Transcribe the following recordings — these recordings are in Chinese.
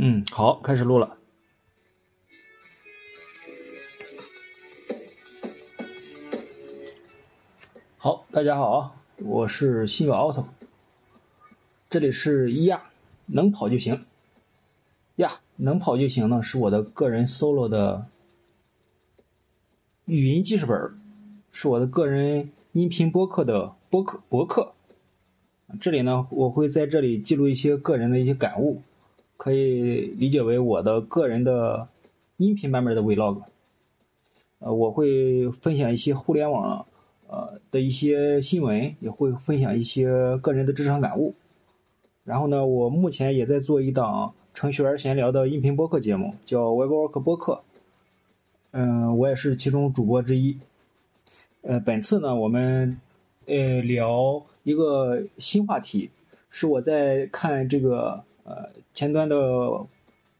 嗯，好，开始录了。好，大家好啊，我是新友 auto，这里是一亚，能跑就行呀，能跑就行呢，是我的个人 solo 的语音记事本，是我的个人音频播客的播客博客。这里呢，我会在这里记录一些个人的一些感悟。可以理解为我的个人的音频版本的 vlog，呃，我会分享一些互联网呃的一些新闻，也会分享一些个人的职场感悟。然后呢，我目前也在做一档程序员闲聊的音频播客节目，叫 WebWork 播客。嗯，我也是其中主播之一。呃，本次呢，我们呃聊一个新话题，是我在看这个。呃，前端的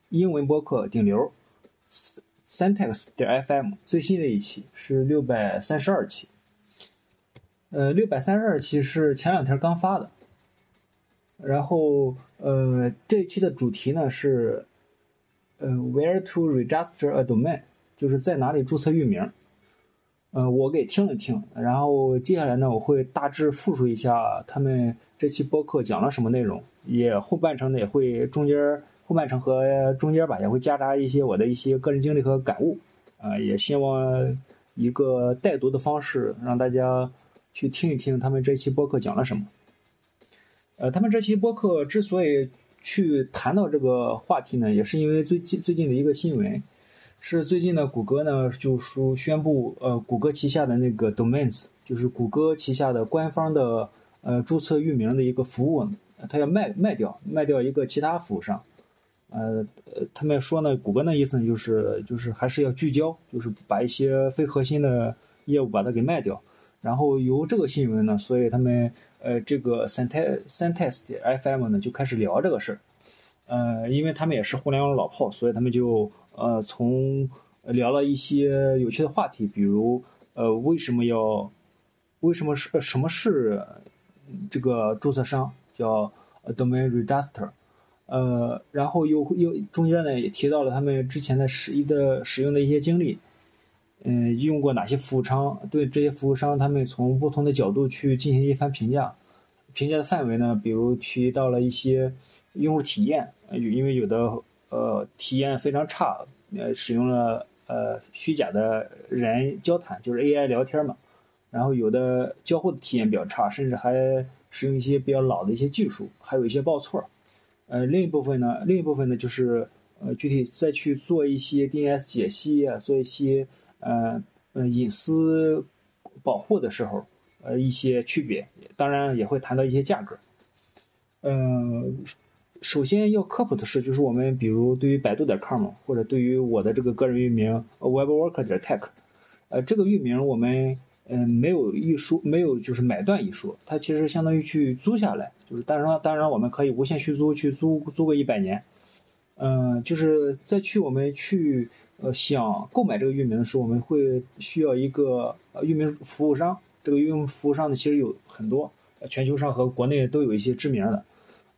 英文播客顶流，Syntax 点 FM 最新的一期是六百三十二期。呃，六百三十二期是前两天刚发的。然后，呃，这一期的主题呢是，呃，Where to register a domain，就是在哪里注册域名。呃，我给听了听，然后接下来呢，我会大致复述一下他们这期播客讲了什么内容，也后半程呢也会中间后半程和中间吧也会夹杂一些我的一些个人经历和感悟，啊，也希望一个带读的方式让大家去听一听他们这期播客讲了什么。呃，他们这期播客之所以去谈到这个话题呢，也是因为最近最近的一个新闻。是最近呢，谷歌呢就说宣布，呃，谷歌旗下的那个 Domains，就是谷歌旗下的官方的呃注册域名的一个服务，它要卖卖掉，卖掉一个其他服务商。呃，他们说呢，谷歌的意思就是就是还是要聚焦，就是把一些非核心的业务把它给卖掉。然后由这个新闻呢，所以他们呃这个 Syntax Syntax FM 呢就开始聊这个事儿。呃，因为他们也是互联网老炮，所以他们就。呃，从聊了一些有趣的话题，比如呃，为什么要，为什么是什么是这个注册商叫 domain register，呃，然后又又中间呢也提到了他们之前的使一的使用的一些经历，嗯，用过哪些服务商，对这些服务商他们从不同的角度去进行一番评价，评价的范围呢，比如提到了一些用户体验，因为有的。呃，体验非常差，呃，使用了呃虚假的人交谈，就是 AI 聊天嘛。然后有的交互的体验比较差，甚至还使用一些比较老的一些技术，还有一些报错。呃，另一部分呢，另一部分呢就是呃具体再去做一些 DNS 解析啊，做一些呃呃隐私保护的时候，呃一些区别，当然也会谈到一些价格。嗯。首先要科普的是，就是我们比如对于百度点 com 或者对于我的这个个人域名 webworker 点 tech，呃，这个域名我们嗯没有一说，没有就是买断一说，它其实相当于去租下来，就是当然当然我们可以无限续租，去租租个一百年，嗯，就是再去我们去呃想购买这个域名的时候，我们会需要一个呃域名服务商，这个域名服务商呢其实有很多，全球上和国内都有一些知名的。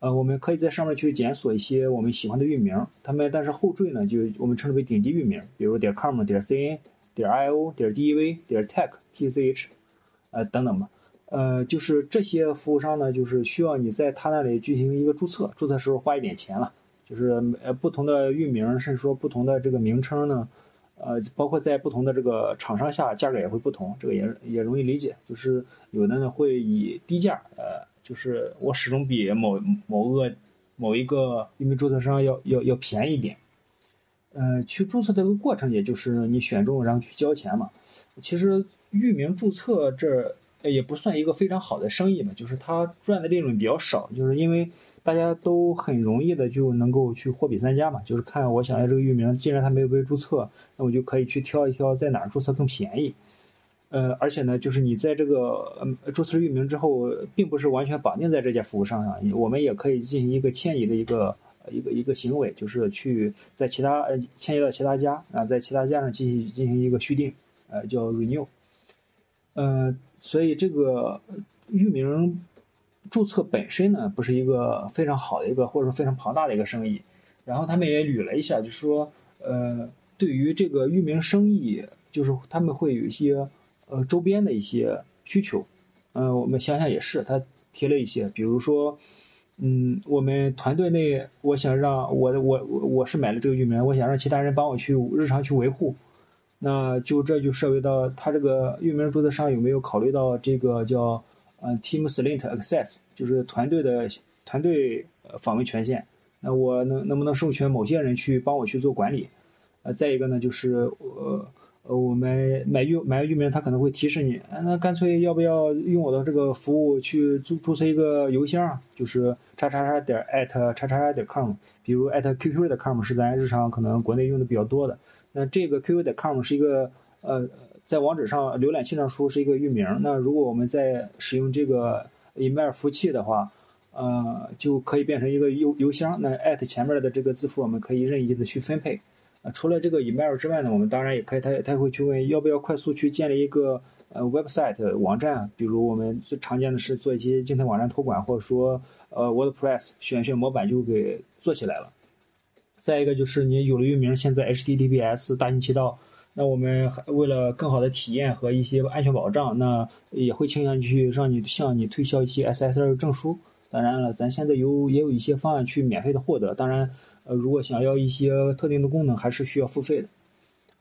呃，我们可以在上面去检索一些我们喜欢的域名，他们但是后缀呢，就我们称之为顶级域名，比如点 com、点 cn、点 io、点 dev、点 tech、tch，呃等等吧。呃，就是这些服务商呢，就是需要你在他那里进行一个注册，注册时候花一点钱了。就是呃不同的域名，甚至说不同的这个名称呢，呃，包括在不同的这个厂商下，价格也会不同，这个也也容易理解。就是有的呢会以低价，呃。就是我始终比某某个某一个域名注册商要要要便宜一点，呃，去注册这个过程，也就是你选中然后去交钱嘛。其实域名注册这也不算一个非常好的生意嘛，就是它赚的利润比较少，就是因为大家都很容易的就能够去货比三家嘛，就是看我想要这个域名，既然它没有被注册，那我就可以去挑一挑在哪儿注册更便宜。呃，而且呢，就是你在这个呃注册域名之后，并不是完全绑定在这家服务商上，我们也可以进行一个迁移的一个一个一个行为，就是去在其他呃迁移到其他家啊，在其他家上进行进行一个续订，呃，叫 renew。嗯，所以这个域名注册本身呢，不是一个非常好的一个或者说非常庞大的一个生意。然后他们也捋了一下，就是说，呃，对于这个域名生意，就是他们会有一些呃周边的一些需求。嗯，我们想想也是，他提了一些，比如说，嗯，我们团队内，我想让我我我我是买了这个域名，我想让其他人帮我去日常去维护，那就这就涉及到他这个域名注册商有没有考虑到这个叫呃 Team Slint Access，就是团队的团队访问权限，那我能能不能授权某些人去帮我去做管理？呃，再一个呢，就是呃。呃，我们买域买个域名，他可能会提示你，那干脆要不要用我的这个服务去注注册一个邮箱，就是叉叉叉点 at 叉叉叉点 com，比如 at qq 的 com 是咱日常可能国内用的比较多的。那这个 qq 的 com 是一个呃，在网址上浏览器上输是一个域名。那如果我们在使用这个 email 服务器的话，呃，就可以变成一个邮邮箱。那 at 前面的这个字符，我们可以任意的去分配。啊，除了这个 email 之外呢，我们当然也可以，他他会去问要不要快速去建立一个呃 website 网站，比如我们最常见的是做一些静态网站托管，或者说呃 WordPress 选选模板就给做起来了。再一个就是你有了域名，现在 HTTPS 大行其道，那我们为了更好的体验和一些安全保障，那也会倾向去让你向你推销一些 SSL 证书。当然了，咱现在有也有一些方案去免费的获得，当然。呃，如果想要一些特定的功能，还是需要付费的。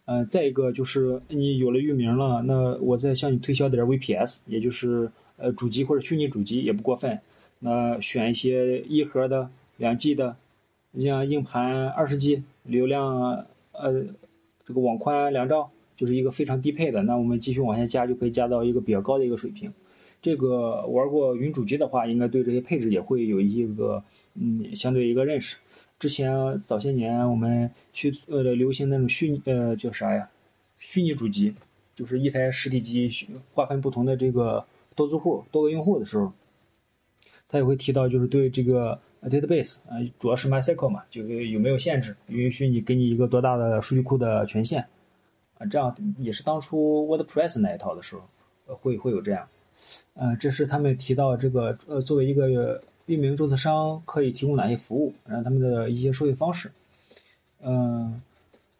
呃，再一个就是你有了域名了，那我再向你推销点 VPS，也就是呃主机或者虚拟主机也不过分。那选一些一核的、两 G 的，你像硬盘二十 G，流量呃这个网宽两兆，就是一个非常低配的。那我们继续往下加，就可以加到一个比较高的一个水平。这个玩过云主机的话，应该对这些配置也会有一个嗯相对一个认识。之前早些年我们去呃流行那种虚呃叫啥呀，虚拟主机，就是一台实体机划分不同的这个多租户多个用户的时候，他也会提到就是对这个 database 啊，主要是 MySQL 嘛，就是有没有限制，允许你给你一个多大的数据库的权限啊，这样也是当初 WordPress 那一套的时候，会会有这样，呃，这是他们提到这个呃作为一个。域名注册商可以提供哪些服务？然后他们的一些收费方式。嗯，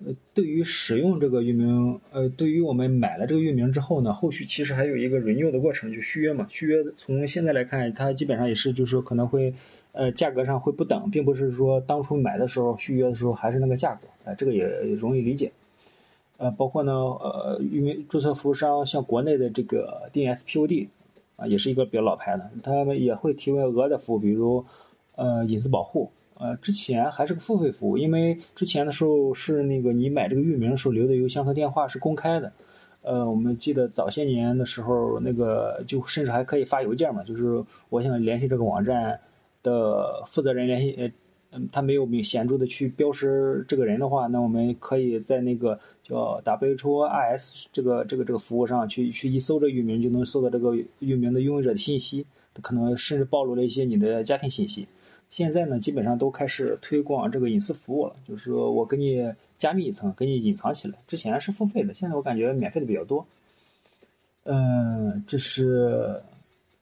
呃，对于使用这个域名，呃，对于我们买了这个域名之后呢，后续其实还有一个 renew 的过程，就续约嘛。续约从现在来看，它基本上也是就是说可能会，呃，价格上会不等，并不是说当初买的时候续约的时候还是那个价格。哎，这个也容易理解。呃，包括呢，呃，域名注册服务商像国内的这个 DNSPOD。啊，也是一个比较老牌的，他们也会提供额外的服务，比如，呃，隐私保护，呃，之前还是个付费服务，因为之前的时候是那个你买这个域名的时候留的邮箱和电话是公开的，呃，我们记得早些年的时候，那个就甚至还可以发邮件嘛，就是我想联系这个网站的负责人联系，呃。嗯，他没有明显著的去标识这个人的话，那我们可以在那个叫 WHOIS 这个这个这个服务上去去一搜这域名，就能搜到这个域名的拥有者的信息，可能甚至暴露了一些你的家庭信息。现在呢，基本上都开始推广这个隐私服务了，就是说我给你加密一层，给你隐藏起来。之前是付费的，现在我感觉免费的比较多。嗯，这是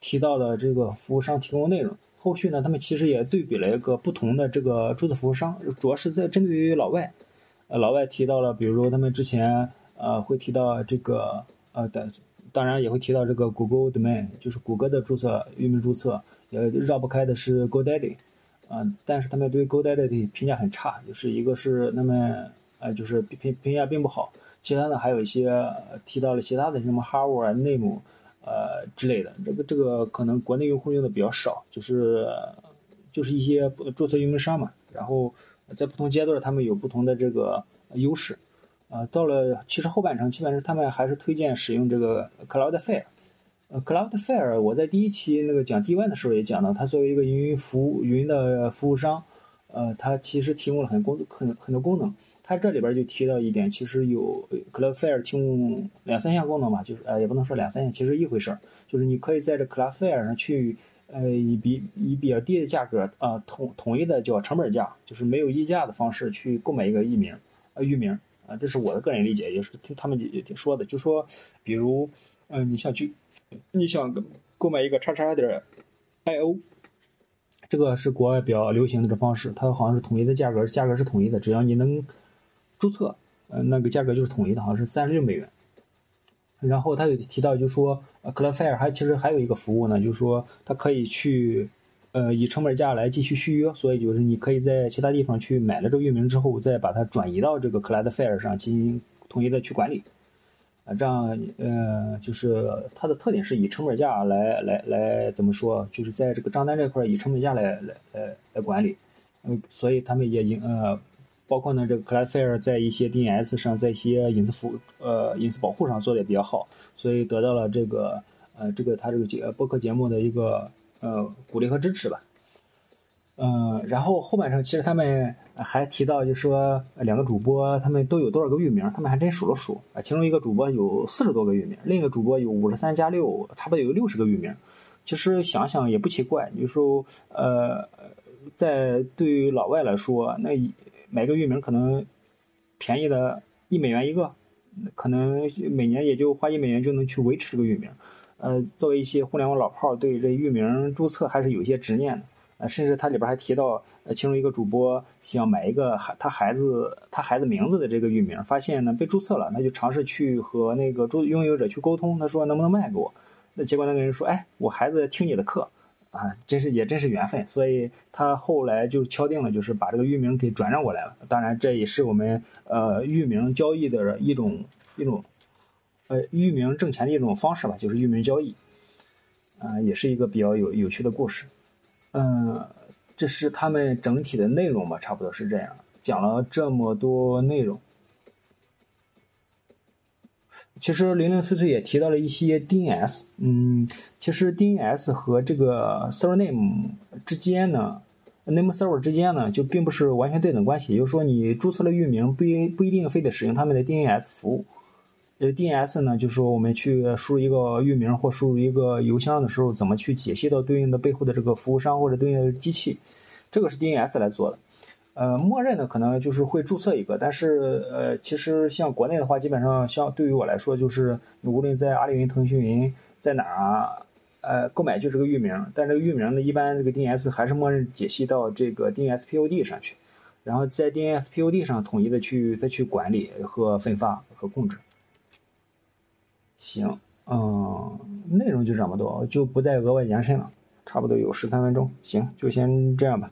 提到的这个服务商提供的内容。后续呢，他们其实也对比了一个不同的这个注册服务商，主要是在针对于老外。呃，老外提到了，比如说他们之前呃会提到这个呃的，当然也会提到这个 Google Domain，就是谷歌的注册域名注册，也绕不开的是 GoDaddy。嗯，但是他们对 GoDaddy 的评价很差，就是一个是那么呃就是评评价并不好，其他的还有一些提到了其他的什么 Harvard、Name。呃之类的，这个这个可能国内用户用的比较少，就是就是一些注册运营商嘛，然后在不同阶段他们有不同的这个优势，呃，到了其实后半程基本上他们还是推荐使用这个 Cloudflare，呃，Cloudflare 我在第一期那个讲 D One 的时候也讲到，它作为一个云服务云的服务商，呃，它其实提供了很功很很多功能。它这里边就提到一点，其实有 Cloudflare 提供两三项功能吧，就是呃也不能说两三项，其实一回事儿，就是你可以在这 Cloudflare 上去，呃以比以比较低的价格啊统统一的叫成本价，就是没有溢价的方式去购买一个域名，呃域名啊，这是我的个人理解，也是听他们也说的，就说比如嗯你想去你想购买一个叉叉点 io，这个是国外比较流行的这方式，它好像是统一的价格，价格是统一的，只要你能注册，呃，那个价格就是统一的，好像是三十六美元。然后他有提到，就说，呃，Cloudflare 还其实还有一个服务呢，就是说它可以去，呃，以成本价来继续续约，所以就是你可以在其他地方去买了这个域名之后，再把它转移到这个 Cloudflare 上进行统一的去管理。啊，这样，呃，就是它的特点是以成本价来来来怎么说？就是在这个账单这块以成本价来来来来管理，嗯，所以他们也应呃，包括呢这个 Cloudflare 在一些 DNS 上，在一些隐私服呃隐私保护上做的也比较好，所以得到了这个呃这个他这个节播客节目的一个呃鼓励和支持吧。嗯，然后后半程其实他们还提到，就说两个主播他们都有多少个域名，他们还真数了数啊，其中一个主播有四十多个域名，另一个主播有五十三加六，差不多有六十个域名。其实想想也不奇怪，你说呃，在对于老外来说，那买个域名可能便宜的一美元一个，可能每年也就花一美元就能去维持这个域名。呃，作为一些互联网老炮儿，对这域名注册还是有一些执念的。呃，甚至他里边还提到，呃，其中一个主播想买一个孩他孩子他孩子名字的这个域名，发现呢被注册了，他就尝试去和那个注拥有者去沟通，他说能不能卖给我？那结果那个人说，哎，我孩子听你的课，啊，真是也真是缘分，所以他后来就敲定了，就是把这个域名给转让过来了。当然，这也是我们呃域名交易的一种一种，呃，域名挣钱的一种方式吧，就是域名交易，啊，也是一个比较有有趣的故事。嗯，这是他们整体的内容吧，差不多是这样。讲了这么多内容，其实零零碎碎也提到了一些 DNS。嗯，其实 DNS 和这个 server name 之间呢，name server 之间呢，就并不是完全对等关系。也就是说，你注册了域名，不一不一定非得使用他们的 DNS 服务。这个 DNS 呢，就是说我们去输入一个域名或输入一个邮箱的时候，怎么去解析到对应的背后的这个服务商或者对应的机器，这个是 DNS 来做的。呃，默认的可能就是会注册一个，但是呃，其实像国内的话，基本上像对于我来说，就是无论在阿里云、腾讯云在哪儿，呃，购买就是个域名，但这个域名呢，一般这个 DNS 还是默认解析到这个 DNSPOD 上去，然后在 DNSPOD 上统一的去再去管理和分发和控制。行，嗯，内容就这么多，就不再额外延伸了，差不多有十三分钟，行，就先这样吧。